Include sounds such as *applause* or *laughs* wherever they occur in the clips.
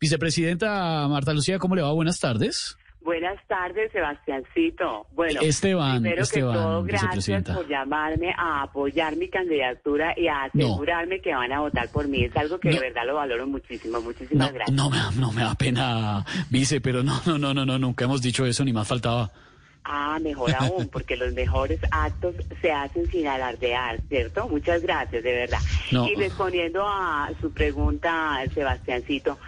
Vicepresidenta Marta Lucía, ¿cómo le va? Buenas tardes. Buenas tardes, Sebastiancito. Bueno, Esteban, primero Esteban, que todo, gracias por llamarme a apoyar mi candidatura y a asegurarme que van a votar por mí. Es algo que No. de verdad lo valoro muchísimo. No, Muchísimas gracias. no, me da, no me da pena, vice, pero no, no, no, no, no, nunca hemos dicho eso, ni más faltaba. Ah, mejor aún, *laughs* porque los mejores actos se hacen sin alardear, ¿cierto? Muchas gracias, de verdad. Y respondiendo a su pregunta, Sebastiancito.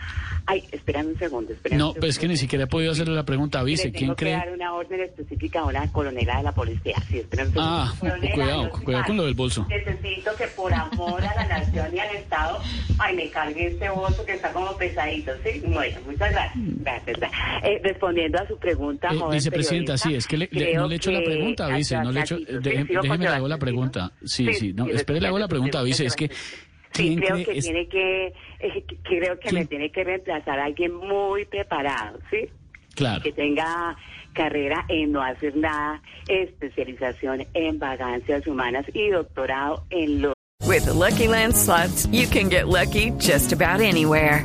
Ay, espérame un segundo, espérame No, un pues es que ni segundo. siquiera he podido hacerle la pregunta, vice. Le ¿Quién tengo que cree? dar una orden específica a una coronela de la policía. Sí, espera un segundo. Ah, Coronela, cuidado, cuidado con lo del bolso. Necesito que por amor a la nación y al Estado, ay, me cargue este bolso que está como pesadito, ¿sí? Bueno, muchas gracias. Gracias. Eh, respondiendo a su pregunta, Eh, joven vicepresidenta, sí, es que le- le- no le he hecho la pregunta, vice, no le he hecho, sigo con déjeme le hago la pregunta. Sí, sí, no, espere, le hago la pregunta, vice, es que, Sí, ¿quién creo que es- tiene que, eh, que- creo que me ¿Quién? tiene que reemplazar a alguien muy preparado, ¿sí? Claro, que tenga carrera en no hacer nada, especialización en vagancias humanas y doctorado en lo With the Lucky Land slots, you can get lucky just about anywhere.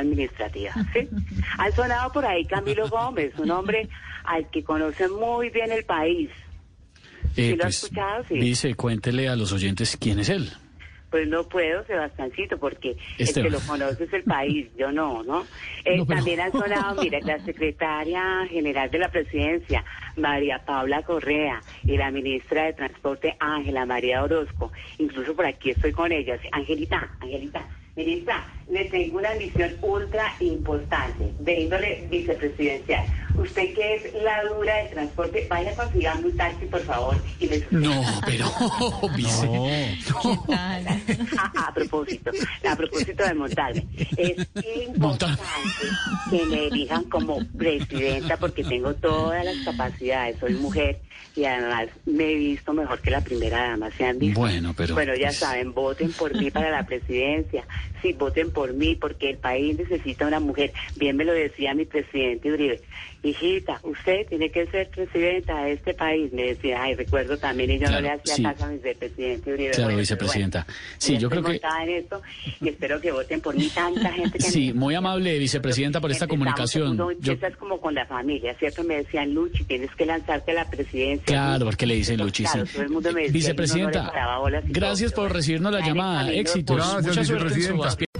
Administrativa. ¿sí? *laughs* Ha sonado por ahí Camilo Gómez, un hombre al que conoce muy bien el país. eh, ¿sí lo ha pues, escuchado? Sí. vice, cuéntele a los oyentes quién es él. Pues no puedo, Sebastancito, porque el que lo conoce es el país, yo no, ¿no? *laughs* Eh, No, pero- También han sonado, mira, la *laughs* secretaria general de la presidencia, María Paula Correa, y la ministra de Transporte, Ángela María Orozco. Incluso por aquí estoy con ellas. Angelita, Angelita, ministra, le tengo una misión ultra importante de vicepresidencial. Usted que es la dura de transporte, vaya a conseguir un taxi, por favor, y me No, pero, *laughs* *laughs* vice. a, *laughs* a propósito, a propósito de montarme, es Montar. importante que me elijan como presidenta porque tengo todas las capacidades, soy mujer y además me he visto mejor que la primera dama, ¿se han visto? Bueno, pero, Bueno, ya pues- saben, voten por mí para la presidencia, sí, voten por mí porque el país necesita una mujer, bien me lo decía mi presidente Uribe, hijita, usted tiene que ser presidenta de este país, me decía, ay, recuerdo también, y yo Claro, no le hacía sí. caso a mi vicepresidente Uribe. Claro, Bueno, vicepresidenta. bueno, Sí, yo creo que- en esto y espero que voten por mí tanta gente que Sí, me- muy amable, vicepresidenta, por esta comunicación. Yo- empieza como con la familia, ¿cierto? Me decían, Luchi, tienes que lanzarte a la presidencia. Claro, porque le dicen Entonces, Luchi, claro, sí. todo el mundo me decía, no Vicepresidenta, todo, gracias pero por recibirnos la llamada. camino, Éxitos. pues, Mucha suerte en su.